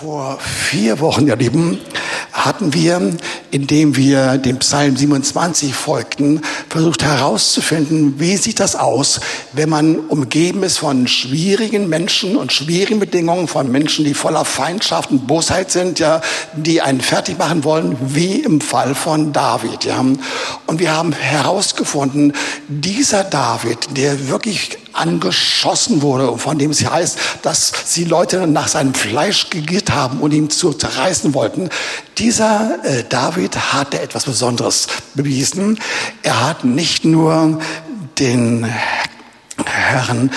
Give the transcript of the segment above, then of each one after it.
Vor vier Wochen, ihr Lieben, hatten wir, indem wir dem Psalm 27 folgten, versucht herauszufinden, wie sieht das aus, wenn man umgeben ist von schwierigen Menschen und schwierigen Bedingungen, von Menschen, die voller Feindschaft und Bosheit sind, ja, die einen fertig machen wollen, wie im Fall von David, ja. Und wir haben herausgefunden, dieser David, der wirklich angeschossen wurde, von dem es heißt, dass sie Leute nach seinem Fleisch gegiert haben und ihn zu zerreißen wollten. Dieser äh, David hatte etwas Besonderes bewiesen. Er hat nicht nur den Herrn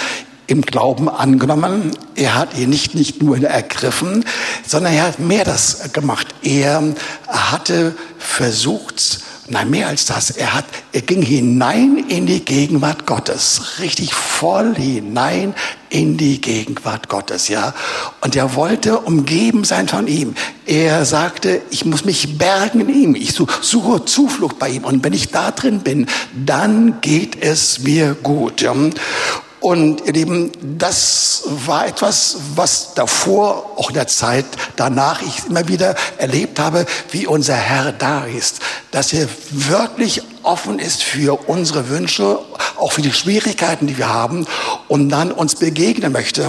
im Glauben angenommen. Er hat ihn nicht, nicht nur ergriffen, sondern er hat mehr das gemacht. Er hatte versucht, Nein, mehr als das. Er hat, er ging hinein in die Gegenwart Gottes. Richtig voll hinein in die Gegenwart Gottes, ja. Und er wollte umgeben sein von ihm. Er sagte, ich muss mich bergen in ihm. Ich suche Zuflucht bei ihm. Und wenn ich da drin bin, dann geht es mir gut. Und ihr Lieben, das war etwas, was davor, auch in der Zeit danach, ich immer wieder erlebt habe, wie unser Herr da ist. Dass er wirklich offen ist für unsere Wünsche, auch für die Schwierigkeiten, die wir haben und dann uns begegnen möchte.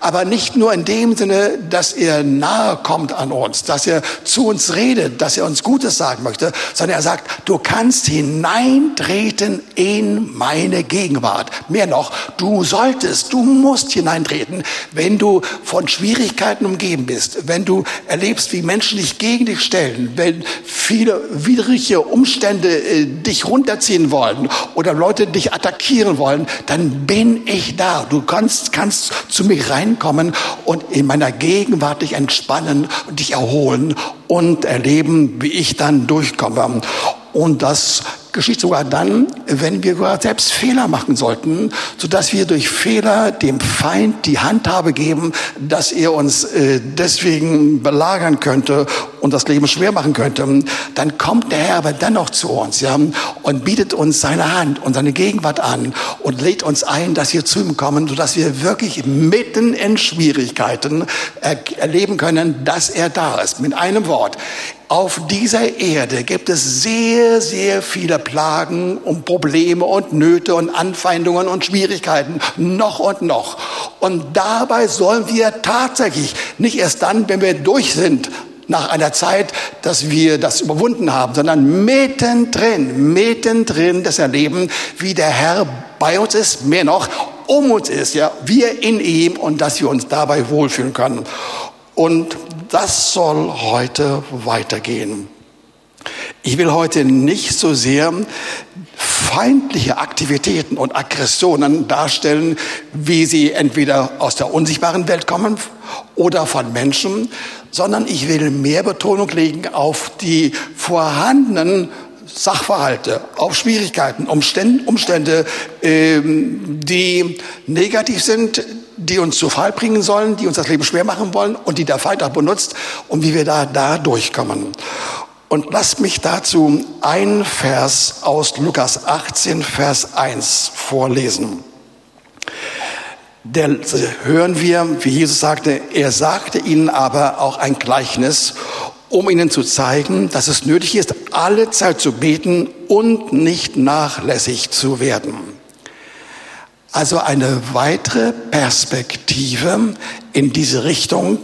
Aber nicht nur in dem Sinne, dass er nahe kommt an uns, dass er zu uns redet, dass er uns Gutes sagen möchte, sondern er sagt, du kannst hineintreten in meine Gegenwart. Mehr noch, du solltest, du musst hineintreten, wenn du von Schwierigkeiten umgeben bist, wenn du erlebst, wie Menschen dich gegen dich stellen, wenn viele widrige Umstände äh, dich runterziehen wollen oder Leute dich attackieren wollen, dann bin ich da. Du kannst, kannst zu mir reinkommen und in meiner Gegenwart dich entspannen und dich erholen und erleben, wie ich dann durchkomme. Und das geschieht sogar dann, wenn wir selbst Fehler machen sollten, sodass wir durch Fehler dem Feind die Handhabe geben, dass er uns äh, deswegen belagern könnte und das Leben schwer machen könnte. Dann kommt der Herr aber dennoch zu uns ja, und bietet uns seine Hand und seine Gegenwart an und lädt uns ein, dass wir zu ihm kommen, sodass wir wirklich mitten in Schwierigkeiten erleben können, dass er da ist. Mit einem Wort, auf dieser Erde gibt es sehr, sehr viele Plagen und Probleme und Nöte und Anfeindungen und Schwierigkeiten, noch und noch. Und dabei sollen wir tatsächlich, nicht erst dann, wenn wir durch sind, nach einer Zeit, dass wir das überwunden haben, sondern mittendrin, mittendrin das Erleben, wie der Herr bei uns ist, mehr noch um uns ist, ja, wir in ihm und dass wir uns dabei wohlfühlen können. Und das soll heute weitergehen. Ich will heute nicht so sehr feindliche Aktivitäten und Aggressionen darstellen, wie sie entweder aus der unsichtbaren Welt kommen oder von Menschen, sondern ich will mehr Betonung legen auf die vorhandenen Sachverhalte, auf Schwierigkeiten, Umstände, Umstände ähm, die negativ sind, die uns zu Fall bringen sollen, die uns das Leben schwer machen wollen und die der Feind auch benutzt und wie wir da, da durchkommen. Und lasst mich dazu ein Vers aus Lukas 18, Vers 1 vorlesen. Der, hören wir, wie Jesus sagte, er sagte ihnen aber auch ein Gleichnis, um ihnen zu zeigen, dass es nötig ist, alle Zeit zu beten und nicht nachlässig zu werden. Also eine weitere Perspektive in diese Richtung,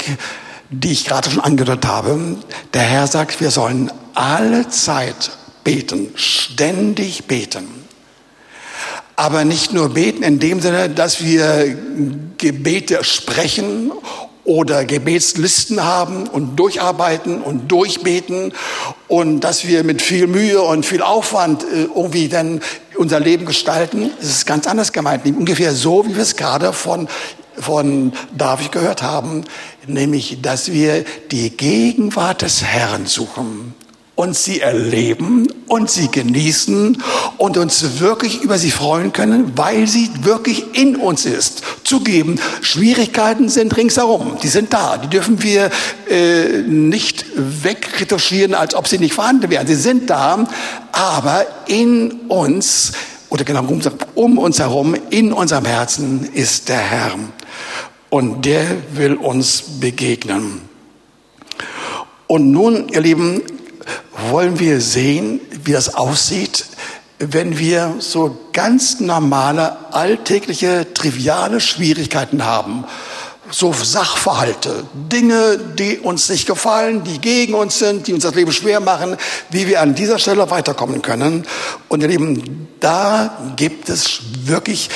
die ich gerade schon angedeutet habe. Der Herr sagt, wir sollen alle Zeit beten, ständig beten. Aber nicht nur beten in dem Sinne, dass wir Gebete sprechen oder Gebetslisten haben und durcharbeiten und durchbeten und dass wir mit viel Mühe und viel Aufwand äh, irgendwie dann unser Leben gestalten, ist ganz anders gemeint. Ungefähr so, wie wir es gerade von, von David gehört haben, nämlich, dass wir die Gegenwart des Herrn suchen und sie erleben und sie genießen und uns wirklich über sie freuen können, weil sie wirklich in uns ist. Zugeben, Schwierigkeiten sind ringsherum, die sind da, die dürfen wir äh, nicht wegretuschieren, als ob sie nicht vorhanden wären. Sie sind da, aber in uns oder genau um uns herum, in unserem Herzen ist der Herr und der will uns begegnen. Und nun, ihr Lieben, wollen wir sehen, wie das aussieht, wenn wir so ganz normale, alltägliche, triviale Schwierigkeiten haben. So Sachverhalte, Dinge, die uns nicht gefallen, die gegen uns sind, die uns das Leben schwer machen, wie wir an dieser Stelle weiterkommen können. Und ihr Lieben, da gibt es wirklich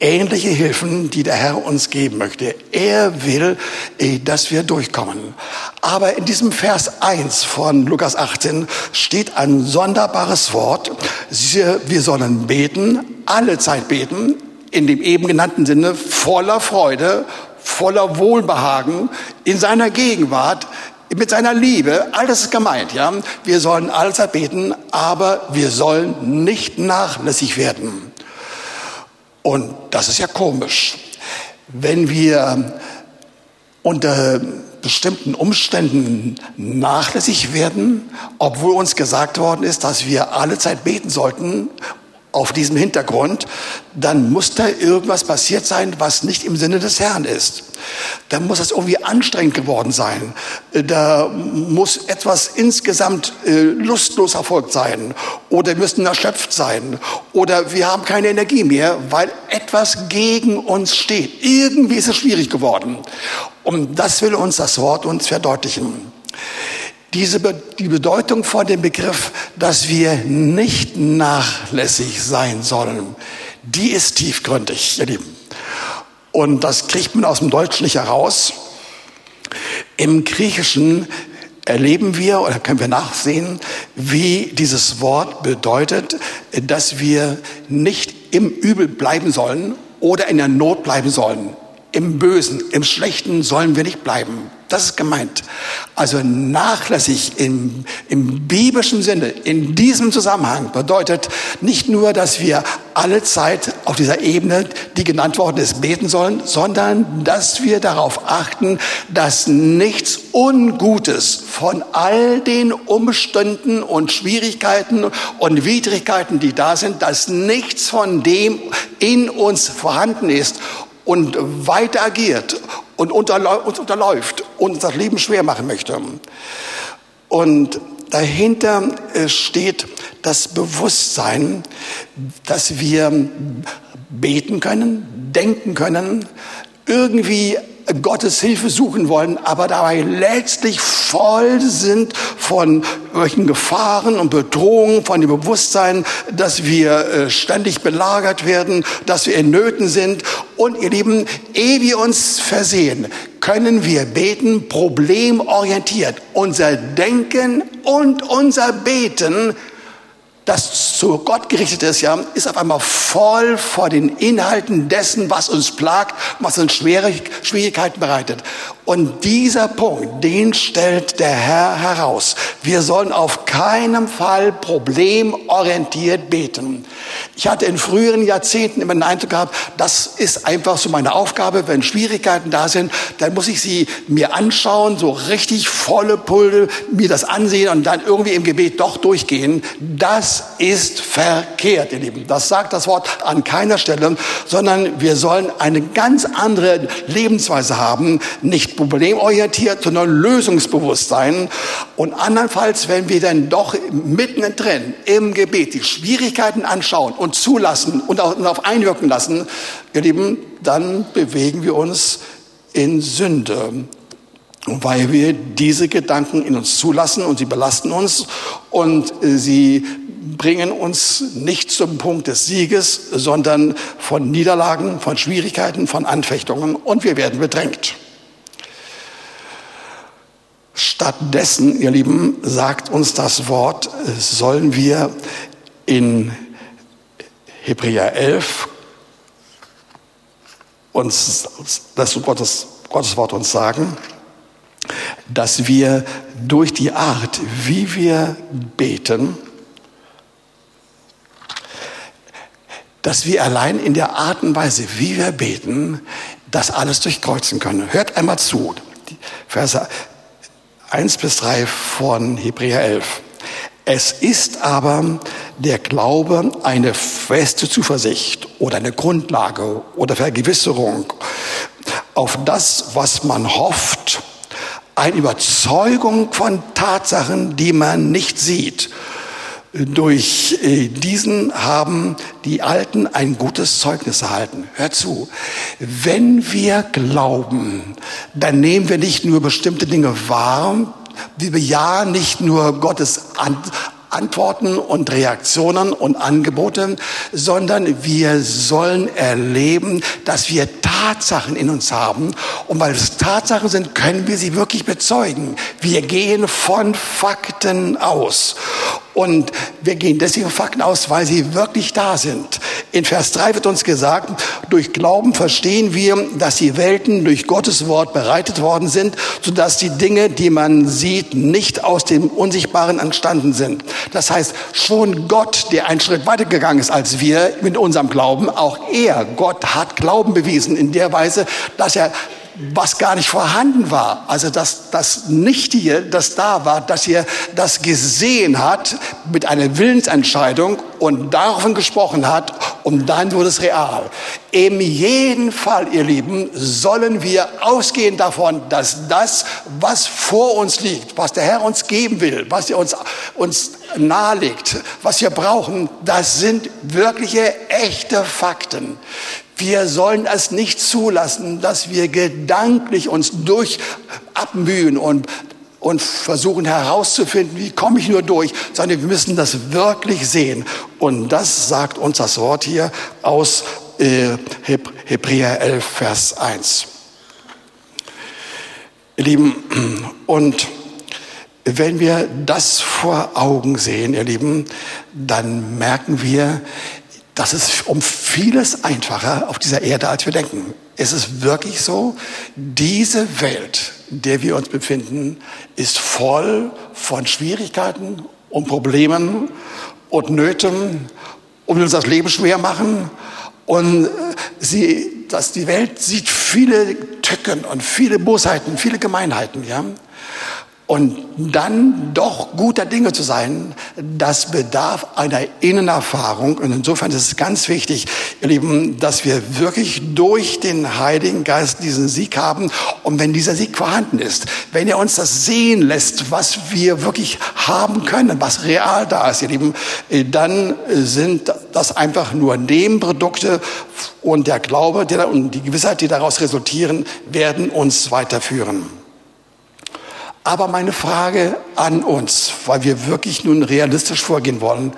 ähnliche Hilfen, die der Herr uns geben möchte. Er will, eh, dass wir durchkommen. Aber in diesem Vers 1 von Lukas 18 steht ein sonderbares Wort. Wir sollen beten, alle Zeit beten, in dem eben genannten Sinne voller Freude, voller Wohlbehagen, in seiner Gegenwart, mit seiner Liebe, alles ist gemeint, ja. Wir sollen allzeit beten, aber wir sollen nicht nachlässig werden. Und das ist ja komisch. Wenn wir unter bestimmten Umständen nachlässig werden, obwohl uns gesagt worden ist, dass wir alle Zeit beten sollten auf diesem Hintergrund, dann muss da irgendwas passiert sein, was nicht im Sinne des Herrn ist. Da muss es irgendwie anstrengend geworden sein. Da muss etwas insgesamt äh, lustlos erfolgt sein. Oder wir müssen erschöpft sein. Oder wir haben keine Energie mehr, weil etwas gegen uns steht. Irgendwie ist es schwierig geworden. Und das will uns das Wort uns verdeutlichen diese, die Bedeutung von dem Begriff, dass wir nicht nachlässig sein sollen, die ist tiefgründig, ihr Lieben. Und das kriegt man aus dem Deutschen nicht heraus. Im Griechischen erleben wir oder können wir nachsehen, wie dieses Wort bedeutet, dass wir nicht im Übel bleiben sollen oder in der Not bleiben sollen. Im Bösen, im Schlechten sollen wir nicht bleiben. Das ist gemeint. Also nachlässig im, im biblischen Sinne, in diesem Zusammenhang bedeutet nicht nur, dass wir alle Zeit auf dieser Ebene, die genannt worden ist, beten sollen, sondern dass wir darauf achten, dass nichts Ungutes von all den Umständen und Schwierigkeiten und Widrigkeiten, die da sind, dass nichts von dem in uns vorhanden ist und weiter agiert und uns unterläuft und uns das Leben schwer machen möchte. Und dahinter äh, steht das Bewusstsein, dass wir beten können, denken können, irgendwie Gottes Hilfe suchen wollen, aber dabei letztlich voll sind von solchen Gefahren und Bedrohungen, von dem Bewusstsein, dass wir äh, ständig belagert werden, dass wir in Nöten sind. Und ihr Lieben, ehe wir uns versehen, können wir beten, problemorientiert. Unser Denken und unser Beten das zu Gott gerichtet ist, ja, ist auf einmal voll vor den Inhalten dessen, was uns plagt, was uns Schwierigkeiten bereitet. Und dieser Punkt, den stellt der Herr heraus. Wir sollen auf keinen Fall problemorientiert beten. Ich hatte in früheren Jahrzehnten immer den Eindruck gehabt, das ist einfach so meine Aufgabe. Wenn Schwierigkeiten da sind, dann muss ich sie mir anschauen, so richtig volle Pulle, mir das ansehen und dann irgendwie im Gebet doch durchgehen. Das ist verkehrt, ihr Lieben. Das sagt das Wort an keiner Stelle, sondern wir sollen eine ganz andere Lebensweise haben, nicht problemorientiert, sondern lösungsbewusst sein. Und andernfalls, wenn wir dann doch mittendrin im Gebet die Schwierigkeiten anschauen und zulassen und darauf einwirken lassen, ihr Lieben, dann bewegen wir uns in Sünde. Weil wir diese Gedanken in uns zulassen und sie belasten uns und sie bringen uns nicht zum Punkt des Sieges, sondern von Niederlagen, von Schwierigkeiten, von Anfechtungen und wir werden bedrängt. Stattdessen, ihr Lieben, sagt uns das Wort, sollen wir in Hebräer 11 uns, das Gottes, Gottes Wort uns sagen, dass wir durch die Art, wie wir beten, dass wir allein in der Art und Weise, wie wir beten, das alles durchkreuzen können. Hört einmal zu. Verse 1 bis 3 von Hebräer 11. Es ist aber der Glaube eine feste Zuversicht oder eine Grundlage oder Vergewisserung auf das, was man hofft, Eine Überzeugung von Tatsachen, die man nicht sieht. Durch äh, diesen haben die Alten ein gutes Zeugnis erhalten. Hör zu, wenn wir glauben, dann nehmen wir nicht nur bestimmte Dinge wahr, wir bejahen nicht nur Gottes Antworten und Reaktionen und Angebote, sondern wir sollen erleben, dass wir Tatsachen in uns haben. Und weil es Tatsachen sind, können wir sie wirklich bezeugen. Wir gehen von Fakten aus. Und wir gehen deswegen Fakten aus, weil sie wirklich da sind. In Vers 3 wird uns gesagt, durch Glauben verstehen wir, dass die Welten durch Gottes Wort bereitet worden sind, sodass die Dinge, die man sieht, nicht aus dem Unsichtbaren entstanden sind. Das heißt, schon Gott, der einen Schritt weiter gegangen ist als wir mit unserem Glauben, auch er, Gott hat Glauben bewiesen in der Weise, dass er was gar nicht vorhanden war. Also das, das Nichtige, das da war, dass ihr das gesehen hat mit einer Willensentscheidung und davon gesprochen hat und dann wurde es real. In jedem Fall, ihr Lieben, sollen wir ausgehen davon, dass das, was vor uns liegt, was der Herr uns geben will, was er uns, uns nahelegt, was wir brauchen, das sind wirkliche, echte Fakten. Wir sollen es nicht zulassen, dass wir gedanklich uns durch abmühen und, und versuchen herauszufinden, wie komme ich nur durch, sondern wir müssen das wirklich sehen. Und das sagt uns das Wort hier aus äh, Hebräer 11, Vers 1. Ihr Lieben, und wenn wir das vor Augen sehen, ihr Lieben, dann merken wir, das ist um vieles einfacher auf dieser Erde, als wir denken. Es ist wirklich so, diese Welt, in der wir uns befinden, ist voll von Schwierigkeiten und Problemen und Nöten und uns das Leben schwer machen. Und sie, dass die Welt sieht viele Tücken und viele Bosheiten, viele Gemeinheiten, ja. Und dann doch guter Dinge zu sein, das bedarf einer Innenerfahrung. Und insofern ist es ganz wichtig, ihr Lieben, dass wir wirklich durch den Heiligen Geist diesen Sieg haben. Und wenn dieser Sieg vorhanden ist, wenn er uns das sehen lässt, was wir wirklich haben können, was real da ist, ihr Lieben, dann sind das einfach nur Nebenprodukte und der Glaube und die Gewissheit, die daraus resultieren, werden uns weiterführen. Aber meine Frage an uns, weil wir wirklich nun realistisch vorgehen wollen,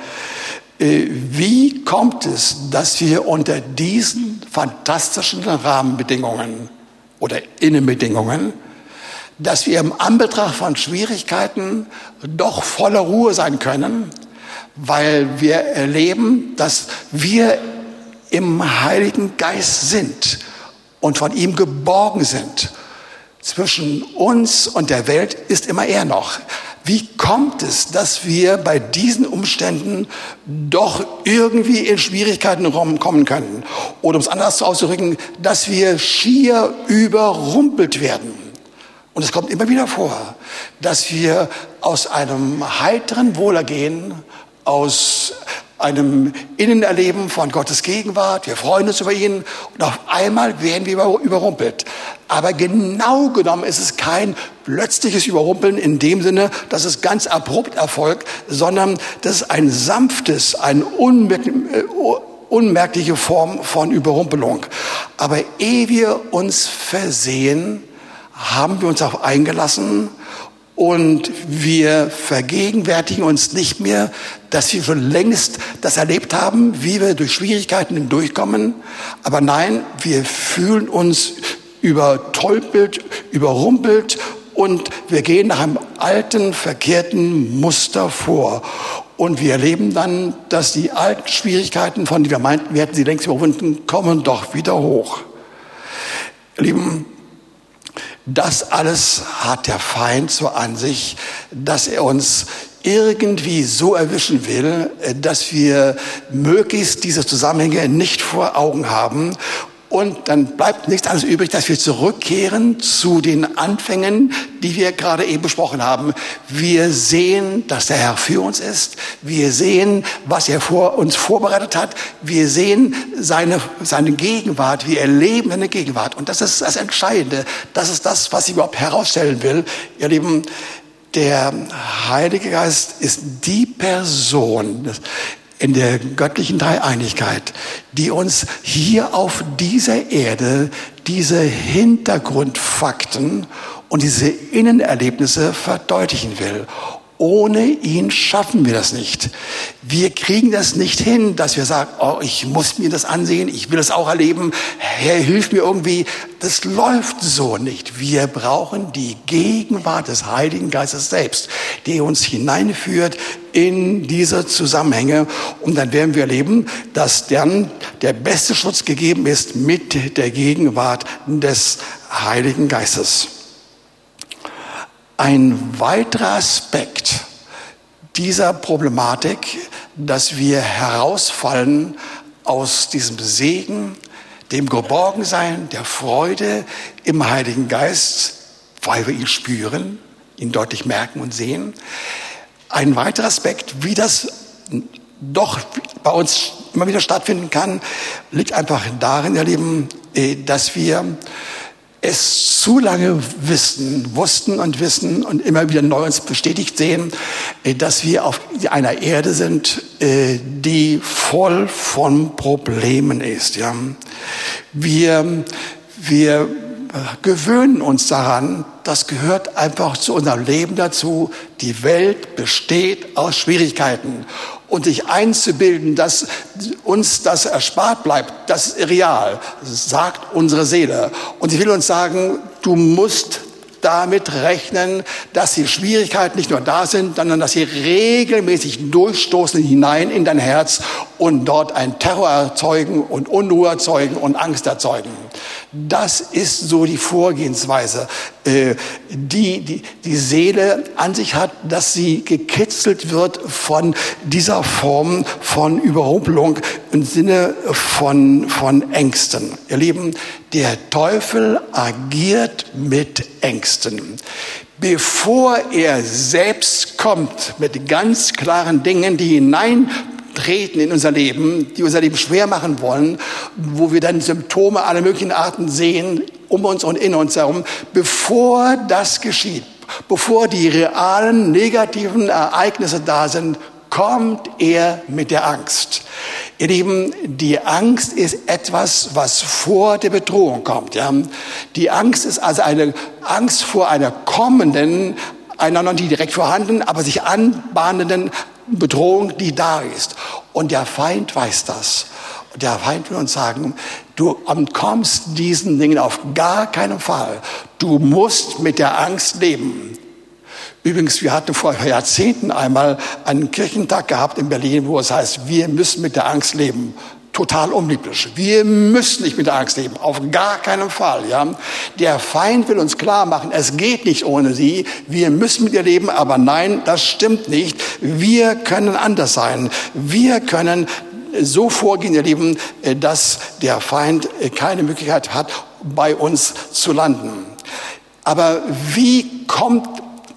äh, wie kommt es, dass wir unter diesen fantastischen Rahmenbedingungen oder Innenbedingungen, dass wir im Anbetracht von Schwierigkeiten doch voller Ruhe sein können, weil wir erleben, dass wir im Heiligen Geist sind und von ihm geborgen sind zwischen uns und der Welt ist immer er noch. Wie kommt es, dass wir bei diesen Umständen doch irgendwie in Schwierigkeiten kommen können? Oder um es anders auszudrücken, dass wir schier überrumpelt werden. Und es kommt immer wieder vor, dass wir aus einem heiteren Wohlergehen, aus einem Innenerleben von Gottes Gegenwart. Wir freuen uns über ihn und auf einmal werden wir überrumpelt. Aber genau genommen ist es kein plötzliches Überrumpeln in dem Sinne, dass es ganz abrupt erfolgt, sondern das ist ein sanftes, eine äh, unmerkliche Form von Überrumpelung. Aber ehe wir uns versehen, haben wir uns auch eingelassen und wir vergegenwärtigen uns nicht mehr, dass wir schon längst das erlebt haben, wie wir durch Schwierigkeiten hindurchkommen. Aber nein, wir fühlen uns übertolpelt, überrumpelt und wir gehen nach einem alten, verkehrten Muster vor. Und wir erleben dann, dass die alten Schwierigkeiten, von denen wir meinten, wir hätten sie längst überwunden, kommen doch wieder hoch. Lieben, das alles hat der Feind so an sich, dass er uns irgendwie so erwischen will, dass wir möglichst diese Zusammenhänge nicht vor Augen haben Und dann bleibt nichts anderes übrig, dass wir zurückkehren zu den Anfängen, die wir gerade eben besprochen haben. Wir sehen, dass der Herr für uns ist. Wir sehen, was er vor uns vorbereitet hat. Wir sehen seine, seine Gegenwart. Wir erleben seine Gegenwart. Und das ist das Entscheidende. Das ist das, was ich überhaupt herausstellen will. Ihr Lieben, der Heilige Geist ist die Person in der göttlichen Dreieinigkeit, die uns hier auf dieser Erde diese Hintergrundfakten und diese Innenerlebnisse verdeutlichen will. Ohne ihn schaffen wir das nicht. Wir kriegen das nicht hin, dass wir sagen, oh, ich muss mir das ansehen, ich will es auch erleben, Herr, hilf mir irgendwie. Das läuft so nicht. Wir brauchen die Gegenwart des Heiligen Geistes selbst, der uns hineinführt in diese Zusammenhänge. Und dann werden wir erleben, dass dann der beste Schutz gegeben ist mit der Gegenwart des Heiligen Geistes. Ein weiterer Aspekt dieser Problematik, dass wir herausfallen aus diesem Segen, dem Geborgensein, der Freude im Heiligen Geist, weil wir ihn spüren, ihn deutlich merken und sehen. Ein weiterer Aspekt, wie das doch bei uns immer wieder stattfinden kann, liegt einfach darin, ihr Lieben, äh, dass wir es zu lange wissen, wussten und wissen und immer wieder neu uns bestätigt sehen, äh, dass wir auf einer Erde sind, äh, die voll von Problemen ist. Ja. Wir, wir gewöhnen uns daran, das gehört einfach zu unserem Leben dazu. Die Welt besteht aus Schwierigkeiten und sich einzubilden, dass uns das erspart bleibt, das ist real, sagt unsere Seele. Und sie will uns sagen, du musst damit rechnen, dass die Schwierigkeiten nicht nur da sind, sondern dass sie regelmäßig durchstoßen hinein in dein Herz und dort ein Terror erzeugen und Unruhe erzeugen und Angst erzeugen. Das ist so die Vorgehensweise, äh, die, die die Seele an sich hat, dass sie gekitzelt wird von dieser Form von Überrumpelung im Sinne von, von Ängsten. Ihr Lieben, der Teufel agiert mit Ängsten. Bevor er selbst kommt mit ganz klaren Dingen, die hinein treten in unser Leben, die unser Leben schwer machen wollen, wo wir dann Symptome aller möglichen Arten sehen, um uns und in uns herum, bevor das geschieht, bevor die realen negativen Ereignisse da sind, kommt er mit der Angst. Ihr Lieben, die Angst ist etwas, was vor der Bedrohung kommt. Ja? Die Angst ist also eine Angst vor einer kommenden, einer noch nicht direkt vorhandenen, aber sich anbahnenden Bedrohung, die da ist. Und der Feind weiß das. Der Feind will uns sagen, du entkommst diesen Dingen auf gar keinen Fall. Du musst mit der Angst leben. Übrigens, wir hatten vor Jahrzehnten einmal einen Kirchentag gehabt in Berlin, wo es heißt, wir müssen mit der Angst leben total unbiblisch. Wir müssen nicht mit der Angst leben, auf gar keinen Fall. Ja? Der Feind will uns klar machen, es geht nicht ohne sie, wir müssen mit ihr leben, aber nein, das stimmt nicht. Wir können anders sein. Wir können so vorgehen, ihr Lieben, dass der Feind keine Möglichkeit hat, bei uns zu landen. Aber wie kommt,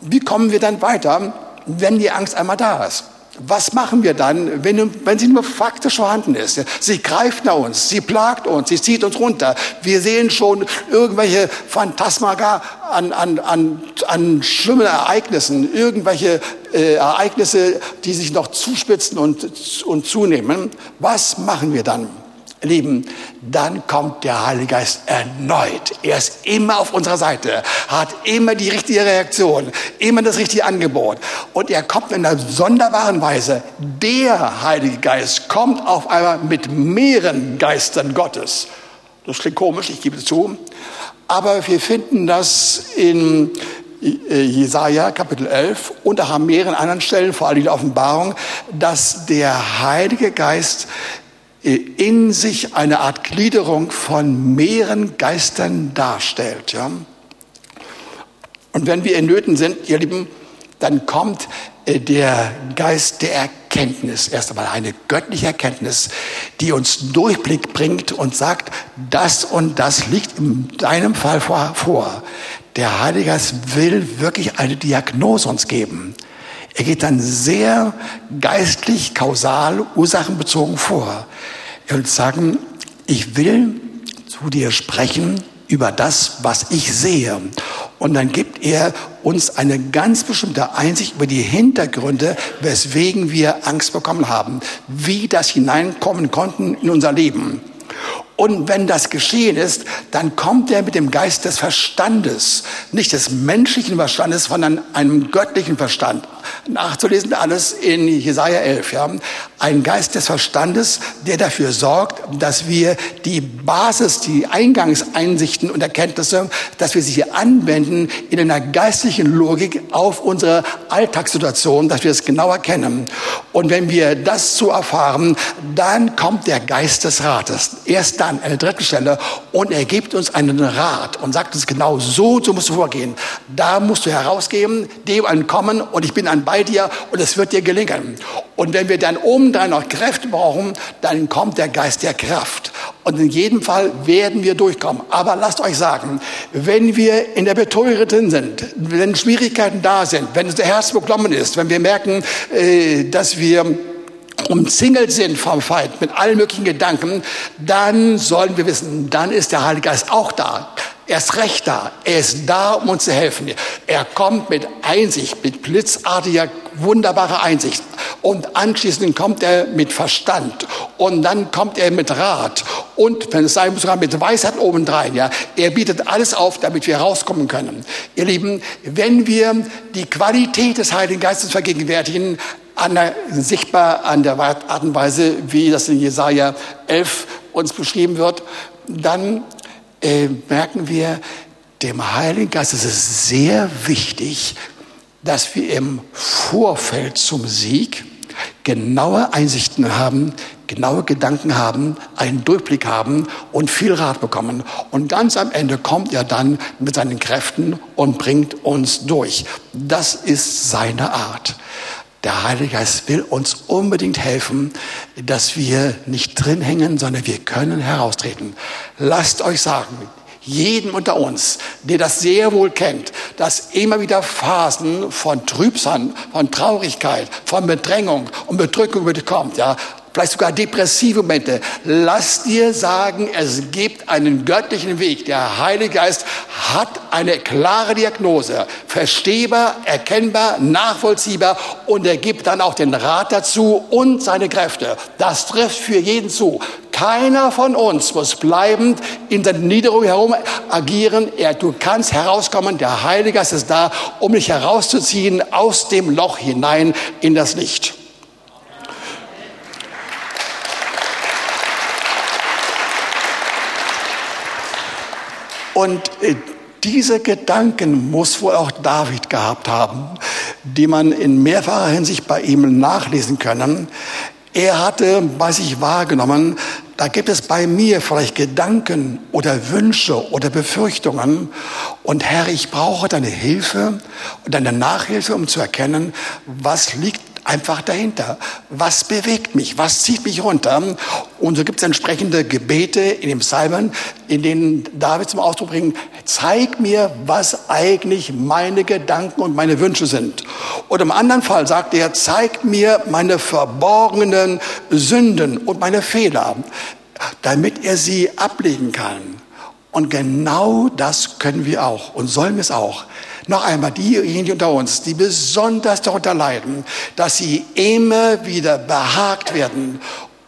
wie kommen wir dann weiter, wenn die Angst einmal da ist? Was machen wir dann, wenn, wenn sie nur faktisch vorhanden ist? Sie greift nach uns, sie plagt uns, sie zieht uns runter. Wir sehen schon irgendwelche Phantasmaga an, an, an, an schlimmen Ereignissen, irgendwelche äh, Ereignisse, die sich noch zuspitzen und, und zunehmen. Was machen wir dann? Lieben, dann kommt der Heilige Geist erneut. Er ist immer auf unserer Seite, hat immer die richtige Reaktion, immer das richtige Angebot. Und er kommt in einer sonderbaren Weise. Der Heilige Geist kommt auf einmal mit mehreren Geistern Gottes. Das klingt komisch, ich gebe es zu. Aber wir finden das in Jesaja Kapitel 11 und auch an mehreren anderen Stellen, vor allem in der Offenbarung, dass der Heilige Geist in sich eine Art Gliederung von mehreren Geistern darstellt. Ja? Und wenn wir in Nöten sind, ihr Lieben, dann kommt äh, der Geist der Erkenntnis, erst einmal eine göttliche Erkenntnis, die uns Durchblick bringt und sagt, das und das liegt in deinem Fall vor. Der Heilige Geist will wirklich eine Diagnose uns geben. Er geht dann sehr geistlich, kausal, ursachenbezogen vor. Er will sagen, ich will zu dir sprechen über das, was ich sehe. Und dann gibt er uns eine ganz bestimmte Einsicht über die Hintergründe, weswegen wir Angst bekommen haben, wie das hineinkommen konnten in unser Leben. Und wenn das geschehen ist, dann kommt er mit dem Geist des Verstandes, nicht des menschlichen Verstandes, sondern einem göttlichen Verstand. Nachzulesen alles in Jesaja 11, ja. Ein Geist des Verstandes, der dafür sorgt, dass wir die Basis, die Eingangseinsichten und Erkenntnisse, dass wir sie anwenden in einer geistlichen Logik auf unsere Alltagssituation, dass wir es genau erkennen. Und wenn wir das zu erfahren, dann kommt der Geist des Rates. Erst dann an, eine dritte Stelle, und er gibt uns einen Rat und sagt uns genau, so, so musst du vorgehen. Da musst du herausgeben, dem entkommen und ich bin dann bei dir und es wird dir gelingen. Und wenn wir dann oben noch Kräfte brauchen, dann kommt der Geist der Kraft. Und in jedem Fall werden wir durchkommen. Aber lasst euch sagen, wenn wir in der Betreuung drin sind, wenn Schwierigkeiten da sind, wenn unser Herz beklommen ist, wenn wir merken, äh, dass wir umzingelt sind vom Feind mit allen möglichen Gedanken, dann sollen wir wissen, dann ist der Heilige Geist auch da. Er ist recht da. Er ist da, um uns zu helfen. Er kommt mit Einsicht, mit blitzartiger, wunderbarer Einsicht. Und anschließend kommt er mit Verstand. Und dann kommt er mit Rat. Und, wenn es sein muss, sogar mit Weisheit obendrein. Ja. Er bietet alles auf, damit wir rauskommen können. Ihr Lieben, wenn wir die Qualität des Heiligen Geistes vergegenwärtigen, an der, sichtbar an der Art und Weise, wie das in Jesaja 11 uns beschrieben wird, dann äh, merken wir, dem Heiligen Geist ist es sehr wichtig, dass wir im Vorfeld zum Sieg genaue Einsichten haben, genaue Gedanken haben, einen Durchblick haben und viel Rat bekommen. Und ganz am Ende kommt er dann mit seinen Kräften und bringt uns durch. Das ist seine Art. Der Heilige Geist will uns unbedingt helfen, dass wir nicht drin hängen, sondern wir können heraustreten. Lasst euch sagen, jedem unter uns, der das sehr wohl kennt, dass immer wieder Phasen von Trübsern, von Traurigkeit, von Bedrängung und Bedrückung bekommt, ja, vielleicht sogar depressive Momente. Lass dir sagen, es gibt einen göttlichen Weg. Der Heilige Geist hat eine klare Diagnose, verstehbar, erkennbar, nachvollziehbar und er gibt dann auch den Rat dazu und seine Kräfte. Das trifft für jeden zu. Keiner von uns muss bleibend in der Niederung herum agieren. Er, du kannst herauskommen. Der Heilige Geist ist da, um dich herauszuziehen aus dem Loch hinein in das Licht. Und äh, diese Gedanken muss wohl auch David gehabt haben, die man in mehrfacher Hinsicht bei ihm nachlesen können. Er hatte bei sich wahrgenommen, da gibt es bei mir vielleicht Gedanken oder Wünsche oder Befürchtungen. Und Herr, ich brauche deine Hilfe und deine Nachhilfe, um zu erkennen, was liegt einfach dahinter. Was bewegt mich? Was zieht mich runter? Und so gibt es entsprechende Gebete in den Psalmen, in denen David zum Ausdruck bringt, zeig mir, was eigentlich meine Gedanken und meine Wünsche sind. Und im anderen Fall sagt er, zeig mir meine verborgenen Sünden und meine Fehler, damit er sie ablegen kann. Und genau das können wir auch und sollen wir es auch. Noch einmal, diejenigen unter uns, die besonders darunter leiden, dass sie immer wieder behagt werden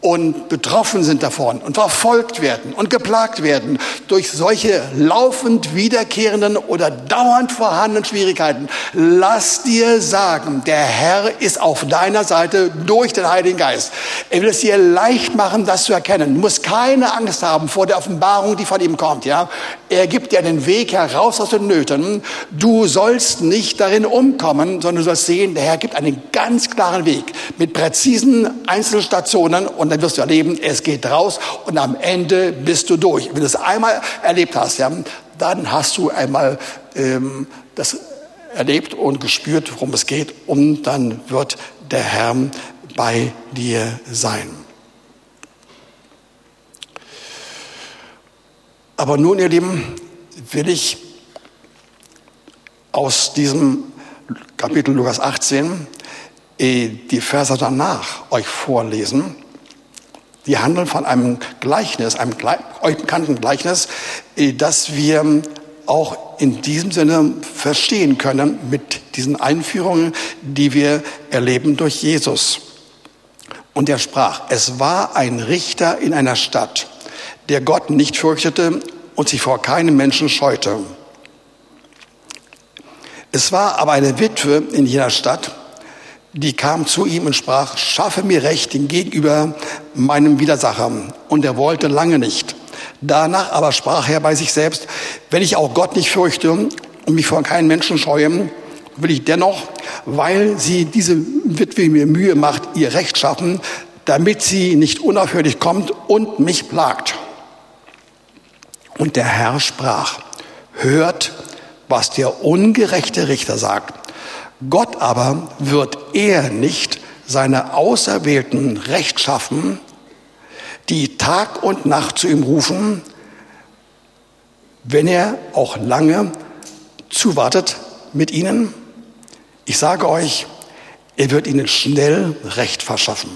und betroffen sind davon und verfolgt werden und geplagt werden durch solche laufend wiederkehrenden oder dauernd vorhandenen Schwierigkeiten. Lass dir sagen, der Herr ist auf deiner Seite durch den Heiligen Geist. Er will es dir leicht machen, das zu erkennen. Du musst keine Angst haben vor der Offenbarung, die von ihm kommt, ja. Er gibt dir den Weg heraus aus den Nöten. Du sollst nicht darin umkommen, sondern du sollst sehen, der Herr gibt einen ganz klaren Weg mit präzisen Einzelstationen und dann wirst du erleben, es geht raus und am Ende bist du durch. Wenn du es einmal erlebt hast, ja, dann hast du einmal ähm, das erlebt und gespürt, worum es geht, und dann wird der Herr bei dir sein. Aber nun, ihr Lieben, will ich aus diesem Kapitel Lukas 18 äh, die Verse danach euch vorlesen. Die handeln von einem Gleichnis, einem bekannten Gleichnis, äh, das wir auch in diesem Sinne verstehen können mit diesen Einführungen, die wir erleben durch Jesus. Und er sprach, es war ein Richter in einer Stadt, der Gott nicht fürchtete und sich vor keinem Menschen scheute. Es war aber eine Witwe in jener Stadt, die kam zu ihm und sprach, schaffe mir Recht gegenüber meinem Widersacher. Und er wollte lange nicht. Danach aber sprach er bei sich selbst, wenn ich auch Gott nicht fürchte und mich vor keinen Menschen scheue, will ich dennoch, weil sie diese Witwe mir Mühe macht, ihr Recht schaffen, damit sie nicht unaufhörlich kommt und mich plagt. Und der Herr sprach, hört was der ungerechte Richter sagt. Gott aber wird er nicht seine Auserwählten Recht schaffen, die Tag und Nacht zu ihm rufen, wenn er auch lange zuwartet mit ihnen? Ich sage euch, er wird ihnen schnell Recht verschaffen.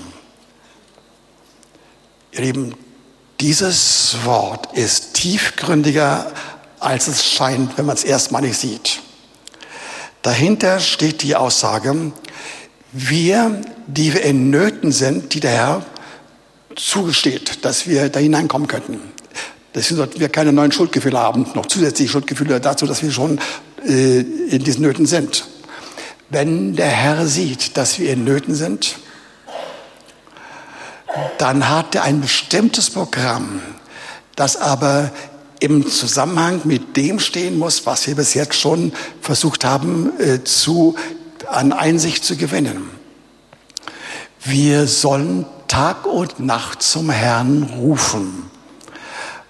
Ihr Lieben, dieses Wort ist tiefgründiger als es scheint, wenn man es erstmalig sieht. Dahinter steht die Aussage, wir, die wir in Nöten sind, die der Herr zugesteht, dass wir da hineinkommen könnten. Deswegen sollten wir keine neuen Schuldgefühle haben, noch zusätzliche Schuldgefühle dazu, dass wir schon äh, in diesen Nöten sind. Wenn der Herr sieht, dass wir in Nöten sind, dann hat er ein bestimmtes Programm, das aber im Zusammenhang mit dem stehen muss, was wir bis jetzt schon versucht haben äh, zu, an Einsicht zu gewinnen. Wir sollen Tag und Nacht zum Herrn rufen.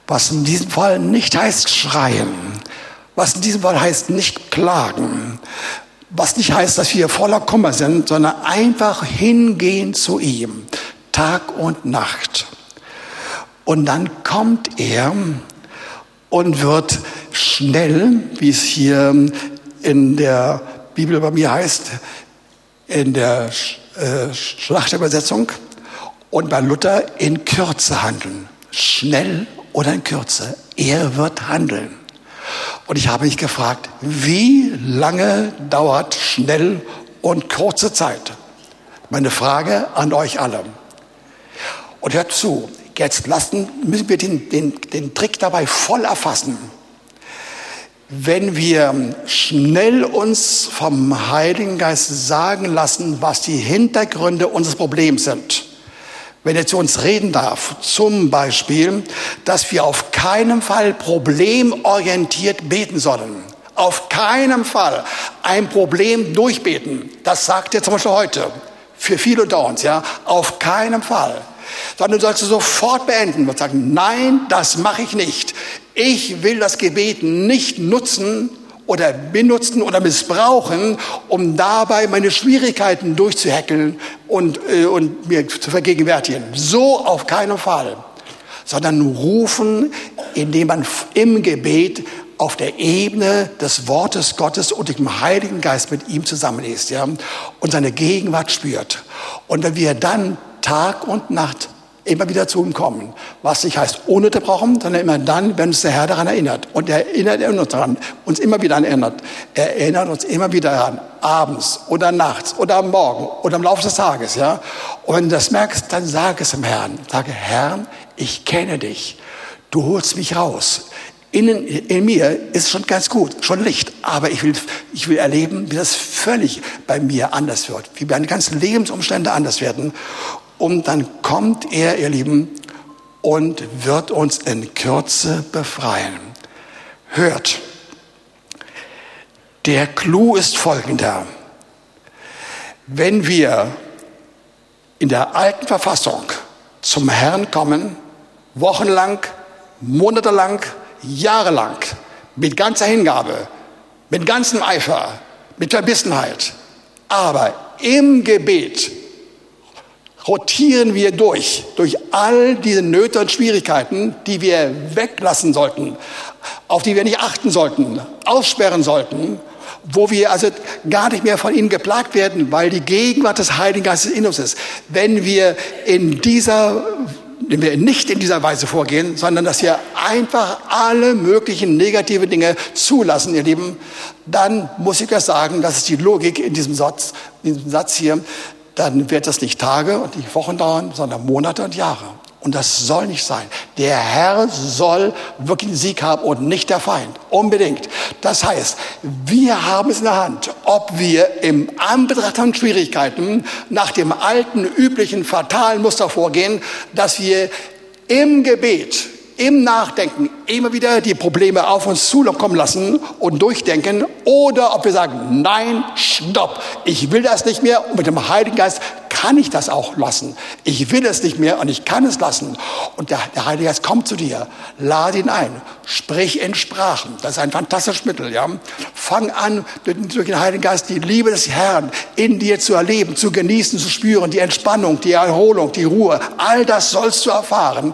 Was in diesem Fall nicht heißt schreien, was in diesem Fall heißt nicht klagen, was nicht heißt, dass wir voller Kummer sind, sondern einfach hingehen zu ihm, Tag und Nacht. Und dann kommt er und wird schnell, wie es hier in der Bibel bei mir heißt, in der äh, Schlachterübersetzung und bei Luther in Kürze handeln. Schnell oder in Kürze. Er wird handeln. Und ich habe mich gefragt, wie lange dauert schnell und kurze Zeit? Meine Frage an euch alle. Und hört zu, Jetzt lassen, müssen wir den, den, den Trick dabei voll erfassen. Wenn wir schnell uns vom Heiligen Geist sagen lassen, was die Hintergründe unseres Problems sind, wenn er zu uns reden darf, zum Beispiel, dass wir auf keinen Fall problemorientiert beten sollen. Auf keinen Fall ein Problem durchbeten. Das sagt er zum Beispiel heute. Für viele unter uns, ja. Auf keinen Fall sondern du sollst es sofort beenden und sagen, nein, das mache ich nicht. Ich will das Gebet nicht nutzen oder benutzen oder missbrauchen, um dabei meine Schwierigkeiten durchzuheckeln und, äh, und mir zu vergegenwärtigen. So auf keinen Fall. Sondern rufen, indem man im Gebet auf der Ebene des Wortes Gottes und dem Heiligen Geist mit ihm zusammen ist, ja, und seine Gegenwart spürt. Und wenn wir dann Tag und Nacht immer wieder zu ihm kommen. Was nicht heißt ununterbrochen, sondern immer dann, wenn uns der Herr daran erinnert. Und er erinnert uns daran, uns immer wieder erinnert. Er erinnert uns immer wieder daran, abends oder nachts oder am Morgen oder im Laufe des Tages. Ja? Und wenn du das merkst, dann sag es dem Herrn. Sage, Herr, ich kenne dich. Du holst mich raus. Innen, in mir ist schon ganz gut, schon Licht. Aber ich will, ich will erleben, wie das völlig bei mir anders wird. Wie meine ganzen Lebensumstände anders werden. Und dann kommt er, ihr Lieben, und wird uns in Kürze befreien. Hört, der Clou ist folgender. Wenn wir in der alten Verfassung zum Herrn kommen, wochenlang, monatelang, jahrelang, mit ganzer Hingabe, mit ganzem Eifer, mit Verbissenheit. Aber im Gebet rotieren wir durch, durch all diese Nöte und Schwierigkeiten, die wir weglassen sollten, auf die wir nicht achten sollten, aussperren sollten, wo wir also gar nicht mehr von ihnen geplagt werden, weil die Gegenwart des Heiligen Geistes in uns ist. Wenn wir in dieser wenn wir nicht in dieser Weise vorgehen, sondern dass wir einfach alle möglichen negative Dinge zulassen, ihr Lieben, dann muss ich ja sagen, das ist die Logik in diesem Satz, in diesem Satz hier, dann wird das nicht Tage und nicht Wochen dauern, sondern Monate und Jahre. Und das soll nicht sein. Der Herr soll wirklich den Sieg haben und nicht der Feind. Unbedingt. Das heißt, wir haben es in der Hand, ob wir im Anbetracht von Schwierigkeiten nach dem alten, üblichen, fatalen Muster vorgehen, dass wir im Gebet im Nachdenken immer wieder die Probleme auf uns zukommen lassen und durchdenken oder ob wir sagen, nein, stopp, ich will das nicht mehr und mit dem Heiligen Geist kann ich das auch lassen. Ich will es nicht mehr und ich kann es lassen. Und der, der Heilige Geist kommt zu dir, lade ihn ein, sprich in Sprachen. Das ist ein fantastisches Mittel. Ja? Fang an, durch den Heiligen Geist die Liebe des Herrn in dir zu erleben, zu genießen, zu spüren, die Entspannung, die Erholung, die Ruhe. All das sollst du erfahren.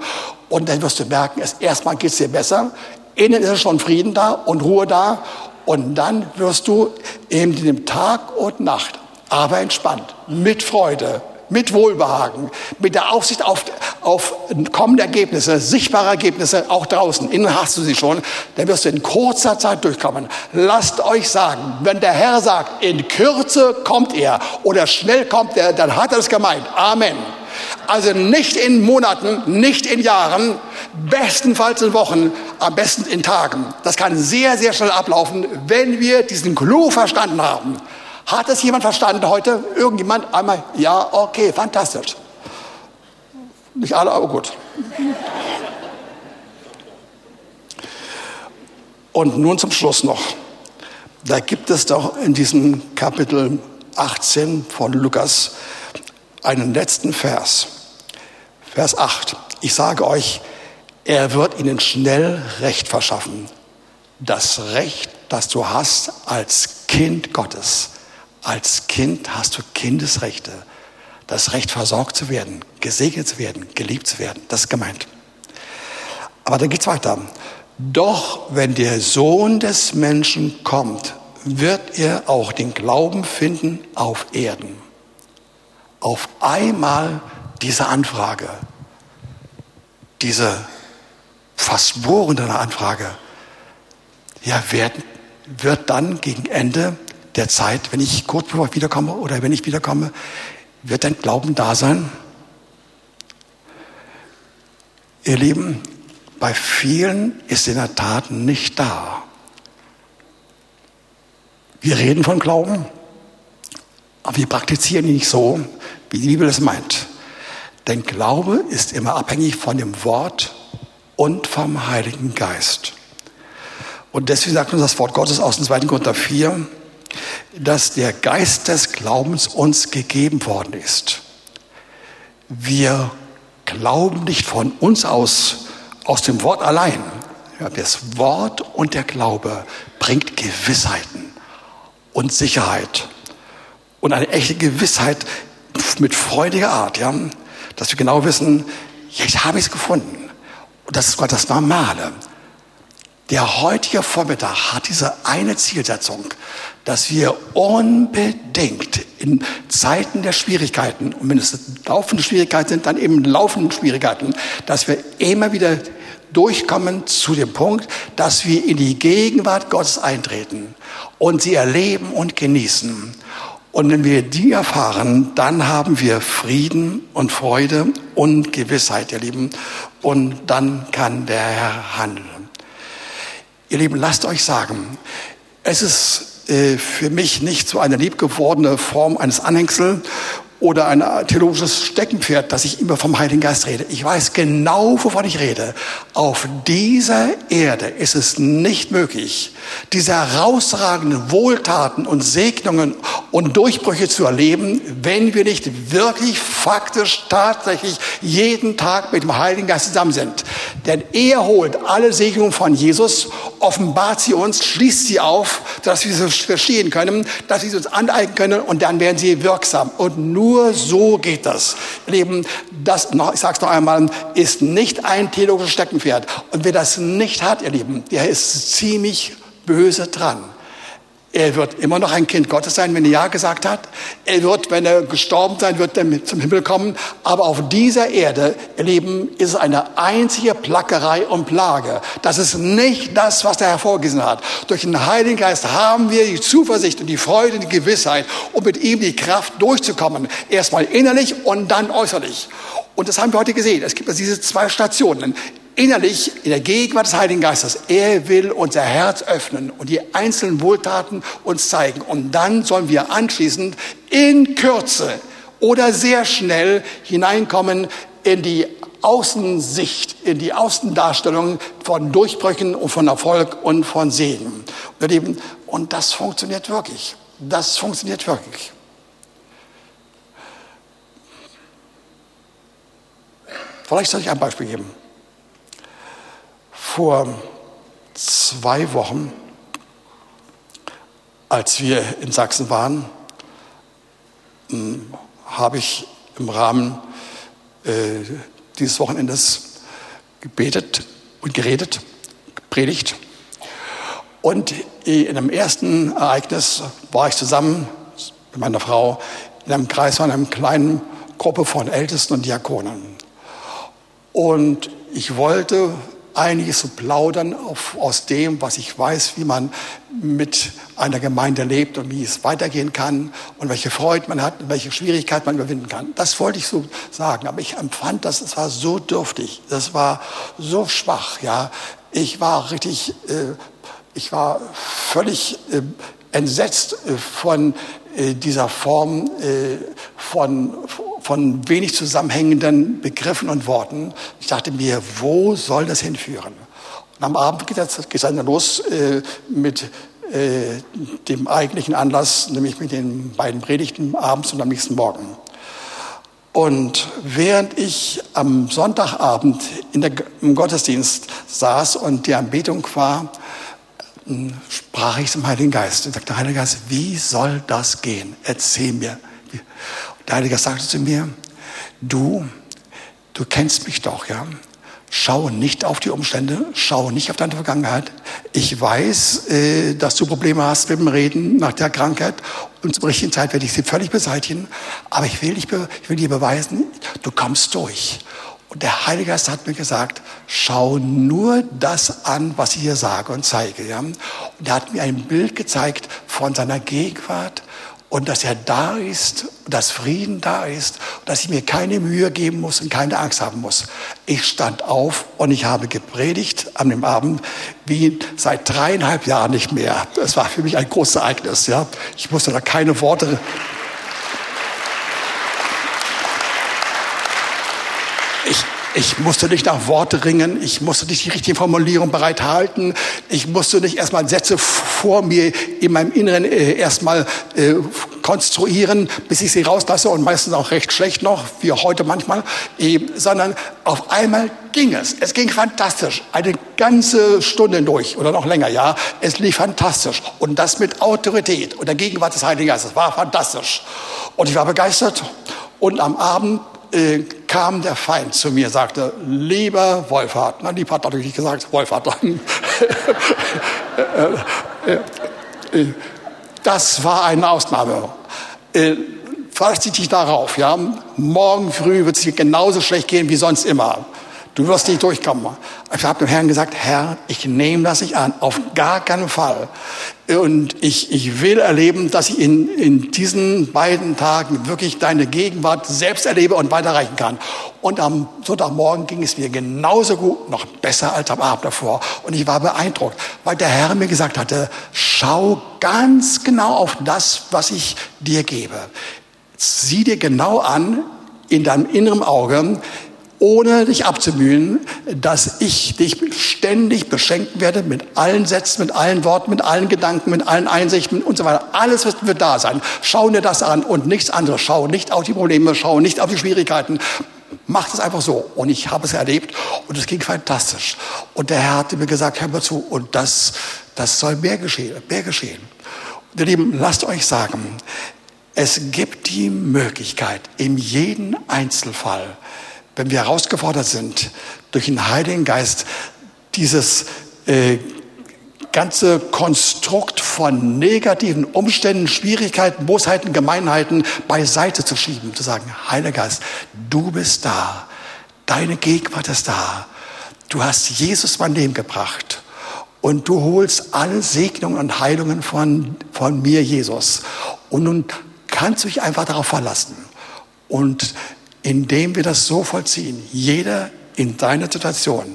Und dann wirst du merken, es, erstmal geht es dir besser, innen ist schon Frieden da und Ruhe da. Und dann wirst du eben in dem Tag und Nacht, aber entspannt, mit Freude, mit Wohlbehagen, mit der Aussicht auf, auf kommende Ergebnisse, sichtbare Ergebnisse, auch draußen. Innen hast du sie schon. Dann wirst du in kurzer Zeit durchkommen. Lasst euch sagen, wenn der Herr sagt, in Kürze kommt er oder schnell kommt er, dann hat er es gemeint. Amen. Also nicht in Monaten, nicht in Jahren, bestenfalls in Wochen, am besten in Tagen. Das kann sehr, sehr schnell ablaufen, wenn wir diesen Clou verstanden haben. Hat es jemand verstanden heute? Irgendjemand? Einmal, ja, okay, fantastisch. Nicht alle, aber gut. Und nun zum Schluss noch. Da gibt es doch in diesem Kapitel 18 von Lukas einen letzten Vers. Vers 8. Ich sage euch, er wird ihnen schnell Recht verschaffen. Das Recht, das du hast als Kind Gottes. Als Kind hast du Kindesrechte. Das Recht, versorgt zu werden, gesegnet zu werden, geliebt zu werden. Das ist gemeint. Aber dann geht's weiter. Doch wenn der Sohn des Menschen kommt, wird er auch den Glauben finden auf Erden auf einmal diese Anfrage, diese fast bohrende Anfrage, ja, wird, wird dann gegen Ende der Zeit, wenn ich kurz bevor ich wiederkomme oder wenn ich wiederkomme, wird dein Glauben da sein? Ihr Lieben, bei vielen ist in der Tat nicht da. Wir reden von Glauben, aber wir praktizieren ihn nicht so, wie die Bibel es meint. Denn Glaube ist immer abhängig von dem Wort und vom Heiligen Geist. Und deswegen sagt uns das Wort Gottes aus dem 2. Korinther 4, dass der Geist des Glaubens uns gegeben worden ist. Wir glauben nicht von uns aus, aus dem Wort allein. Das Wort und der Glaube bringt Gewissheiten und Sicherheit und eine echte Gewissheit mit freudiger Art, ja, dass wir genau wissen, jetzt habe ich es gefunden. Und das ist Gott das Normale. Der heutige Vormittag hat diese eine Zielsetzung, dass wir unbedingt in Zeiten der Schwierigkeiten, und wenn es laufende Schwierigkeiten sind, dann eben laufende Schwierigkeiten, dass wir immer wieder durchkommen zu dem Punkt, dass wir in die Gegenwart Gottes eintreten und sie erleben und genießen. Und wenn wir die erfahren, dann haben wir Frieden und Freude und Gewissheit, ihr Lieben. Und dann kann der Herr handeln. Ihr Lieben, lasst euch sagen, es ist äh, für mich nicht so eine liebgewordene Form eines Anhängsel oder ein theologisches Steckenpferd, dass ich immer vom Heiligen Geist rede. Ich weiß genau, wovon ich rede. Auf dieser Erde ist es nicht möglich, diese herausragenden Wohltaten und Segnungen und Durchbrüche zu erleben, wenn wir nicht wirklich faktisch tatsächlich jeden Tag mit dem Heiligen Geist zusammen sind. Denn er holt alle Segnungen von Jesus offenbart sie uns, schließt sie auf, dass wir sie verstehen können, dass wir sie uns aneignen können und dann werden sie wirksam. Und nur so geht das. Leben, das, noch, ich sage es noch einmal, ist nicht ein theologisches Steckenpferd. Und wer das nicht hat, ihr Lieben, der ist ziemlich böse dran. Er wird immer noch ein Kind Gottes sein, wenn er Ja gesagt hat. Er wird, wenn er gestorben sein wird, zum Himmel kommen. Aber auf dieser Erde, ihr Lieben, ist es eine einzige Plackerei und Plage. Das ist nicht das, was er hervorgesehen hat. Durch den Heiligen Geist haben wir die Zuversicht und die Freude und die Gewissheit, um mit ihm die Kraft durchzukommen. Erstmal innerlich und dann äußerlich. Und das haben wir heute gesehen. Es gibt also diese zwei Stationen innerlich in der Gegenwart des Heiligen Geistes. Er will unser Herz öffnen und die einzelnen Wohltaten uns zeigen. Und dann sollen wir anschließend in Kürze oder sehr schnell hineinkommen in die Außensicht, in die Außendarstellung von Durchbrüchen und von Erfolg und von Segen. Und das funktioniert wirklich. Das funktioniert wirklich. Vielleicht soll ich ein Beispiel geben. Vor zwei Wochen, als wir in Sachsen waren, hm, habe ich im Rahmen äh, dieses Wochenendes gebetet und geredet, gepredigt. Und in einem ersten Ereignis war ich zusammen mit meiner Frau in einem Kreis von einer kleinen Gruppe von Ältesten und Diakonen. Und ich wollte einiges zu plaudern auf, aus dem, was ich weiß, wie man mit einer Gemeinde lebt und wie es weitergehen kann und welche Freude man hat und welche Schwierigkeiten man überwinden kann. Das wollte ich so sagen, aber ich empfand das, es war so dürftig, das war so schwach, ja. Ich war richtig, äh, ich war völlig äh, entsetzt äh, von dieser Form äh, von, von wenig zusammenhängenden Begriffen und Worten. Ich dachte mir, wo soll das hinführen? Und am Abend geht es dann los äh, mit dem eigentlichen Anlass, nämlich mit den beiden Predigten abends und am nächsten Morgen. Und während ich am Sonntagabend der, im Gottesdienst saß und die Anbetung war, sprach ich zum Heiligen Geist und sagte, Heiliger Geist, wie soll das gehen? Erzähl mir. Der Heilige Geist sagte zu mir, du, du kennst mich doch, ja. Schau nicht auf die Umstände, schau nicht auf deine Vergangenheit. Ich weiß, äh, dass du Probleme hast mit dem Reden nach der Krankheit und zur richtigen Zeit werde ich sie völlig beseitigen. Aber ich will, dich, ich will dir beweisen, du kommst durch. Und der Heilige Geist hat mir gesagt, schau nur das an, was ich hier sage und zeige. Ja? Und er hat mir ein Bild gezeigt von seiner Gegenwart und dass er da ist, dass Frieden da ist, dass ich mir keine Mühe geben muss und keine Angst haben muss. Ich stand auf und ich habe gepredigt an dem Abend wie seit dreieinhalb Jahren nicht mehr. Das war für mich ein großes Ereignis. Ja? Ich musste da keine Worte Ich musste nicht nach Worte ringen, ich musste nicht die richtige Formulierung bereithalten, ich musste nicht erstmal Sätze vor mir in meinem Inneren äh, erstmal äh, konstruieren, bis ich sie rauslasse und meistens auch recht schlecht noch, wie heute manchmal, äh, sondern auf einmal ging es. Es ging fantastisch, eine ganze Stunde durch oder noch länger, ja. Es lief fantastisch. Und das mit Autorität und der Gegenwart des Heiligen Geistes. War fantastisch. Und ich war begeistert. Und am Abend äh, kam der Feind zu mir, sagte, lieber Wolfhard, na, lieb hat natürlich gesagt, Wolfhard, äh, äh, das war eine Ausnahme. Verlass dich darauf, ja. Morgen früh wird es dir genauso schlecht gehen wie sonst immer. Du wirst nicht durchkommen. Ich habe dem Herrn gesagt, Herr, ich nehme das nicht an, auf gar keinen Fall. Und ich, ich will erleben, dass ich in, in diesen beiden Tagen wirklich deine Gegenwart selbst erlebe und weiterreichen kann. Und am Sonntagmorgen ging es mir genauso gut, noch besser als am Abend davor. Und ich war beeindruckt, weil der Herr mir gesagt hatte, schau ganz genau auf das, was ich dir gebe. Sieh dir genau an, in deinem inneren Auge, ohne dich abzumühen, dass ich dich ständig beschenken werde mit allen Sätzen, mit allen Worten, mit allen Gedanken, mit allen Einsichten und so weiter. Alles wird da sein. Schau dir das an und nichts anderes. Schau nicht auf die Probleme, schau nicht auf die Schwierigkeiten. Macht es einfach so. Und ich habe es erlebt und es ging fantastisch. Und der Herr hatte mir gesagt, hör mal zu, und das, das soll mehr geschehen, mehr geschehen. Und ihr Lieben, lasst euch sagen, es gibt die Möglichkeit, in jedem Einzelfall, wenn wir herausgefordert sind, durch den Heiligen Geist dieses äh, ganze Konstrukt von negativen Umständen, Schwierigkeiten, Bosheiten, Gemeinheiten beiseite zu schieben, zu sagen, Heiliger Geist, du bist da, deine Gegenwart ist da, du hast Jesus mein Leben gebracht und du holst alle Segnungen und Heilungen von, von mir, Jesus. Und nun kannst du dich einfach darauf verlassen. Und indem wir das so vollziehen, jeder in deiner Situation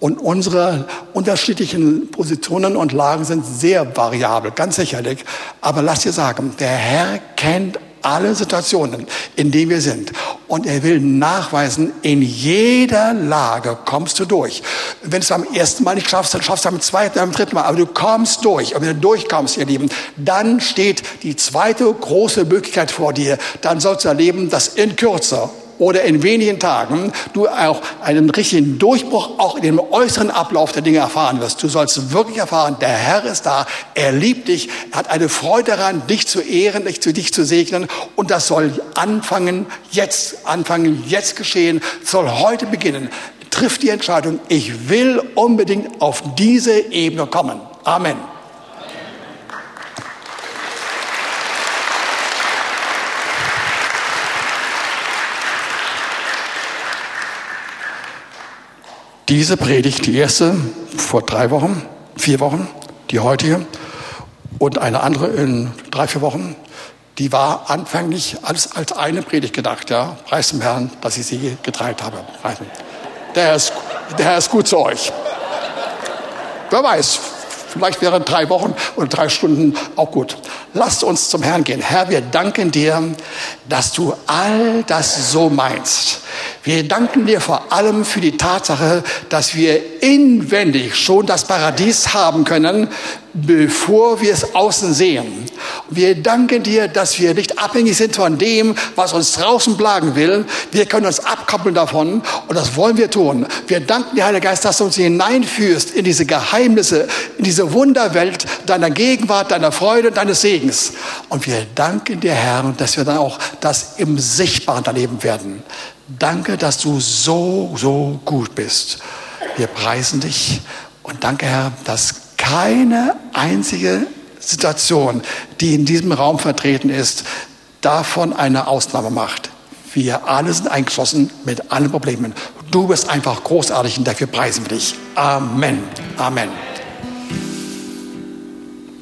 und unsere unterschiedlichen Positionen und Lagen sind sehr variabel, ganz sicherlich. Aber lass dir sagen, der Herr kennt alle Situationen, in denen wir sind. Und er will nachweisen, in jeder Lage kommst du durch. Wenn du es beim ersten Mal nicht schaffst, dann schaffst du es beim zweiten, beim dritten Mal. Aber du kommst durch. Und wenn du durchkommst, ihr Lieben, dann steht die zweite große Möglichkeit vor dir. Dann sollst du erleben, dass in Kürze oder in wenigen Tagen du auch einen richtigen Durchbruch auch in dem äußeren Ablauf der Dinge erfahren wirst. Du sollst wirklich erfahren, der Herr ist da, er liebt dich, er hat eine Freude daran, dich zu ehren, dich zu, dich zu segnen und das soll anfangen, jetzt anfangen, jetzt geschehen, soll heute beginnen. Triff die Entscheidung, ich will unbedingt auf diese Ebene kommen. Amen. Diese Predigt, die erste vor drei Wochen, vier Wochen, die heutige und eine andere in drei, vier Wochen, die war anfänglich alles als eine Predigt gedacht. Ja, preis dem Herrn, dass ich sie geteilt habe. Der Herr ist, der Herr ist gut zu euch. Wer weiß, vielleicht wären drei Wochen oder drei Stunden auch gut. Lasst uns zum Herrn gehen. Herr, wir danken dir, dass du all das so meinst. Wir danken dir vor allem für die Tatsache, dass wir inwendig schon das Paradies haben können, bevor wir es außen sehen. Wir danken dir, dass wir nicht abhängig sind von dem, was uns draußen plagen will. Wir können uns abkoppeln davon und das wollen wir tun. Wir danken dir, Heiliger Geist, dass du uns hineinführst in diese Geheimnisse, in diese Wunderwelt deiner Gegenwart, deiner Freude, deines Segens. Und wir danken dir, Herr, dass wir dann auch das im Sichtbaren erleben werden. Danke, dass du so, so gut bist. Wir preisen dich und danke, Herr, dass keine einzige Situation, die in diesem Raum vertreten ist, davon eine Ausnahme macht. Wir alle sind eingeschlossen mit allen Problemen. Du bist einfach großartig und dafür preisen wir dich. Amen. Amen.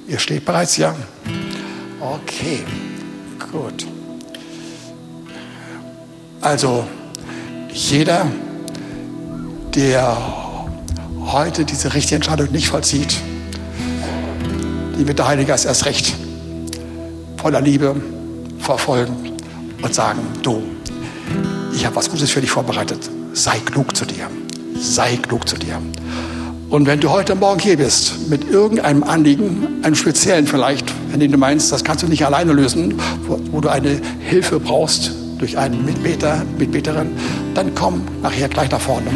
Ihr steht bereits, ja? Okay, gut. Also, jeder, der heute diese richtige Entscheidung nicht vollzieht, die wird der Heilige Geist erst recht voller Liebe verfolgen und sagen, du, ich habe was Gutes für dich vorbereitet. Sei klug zu dir. Sei klug zu dir. Und wenn du heute Morgen hier bist mit irgendeinem Anliegen, einem speziellen vielleicht, wenn du meinst, das kannst du nicht alleine lösen, wo, wo du eine Hilfe brauchst durch einen Mitbeter, Mitbeterin, dann komm nachher gleich nach vorne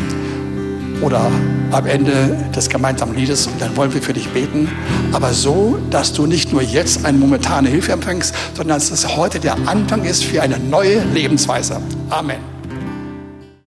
oder am Ende des gemeinsamen Liedes und dann wollen wir für dich beten. Aber so, dass du nicht nur jetzt eine momentane Hilfe empfängst, sondern dass es heute der Anfang ist für eine neue Lebensweise. Amen.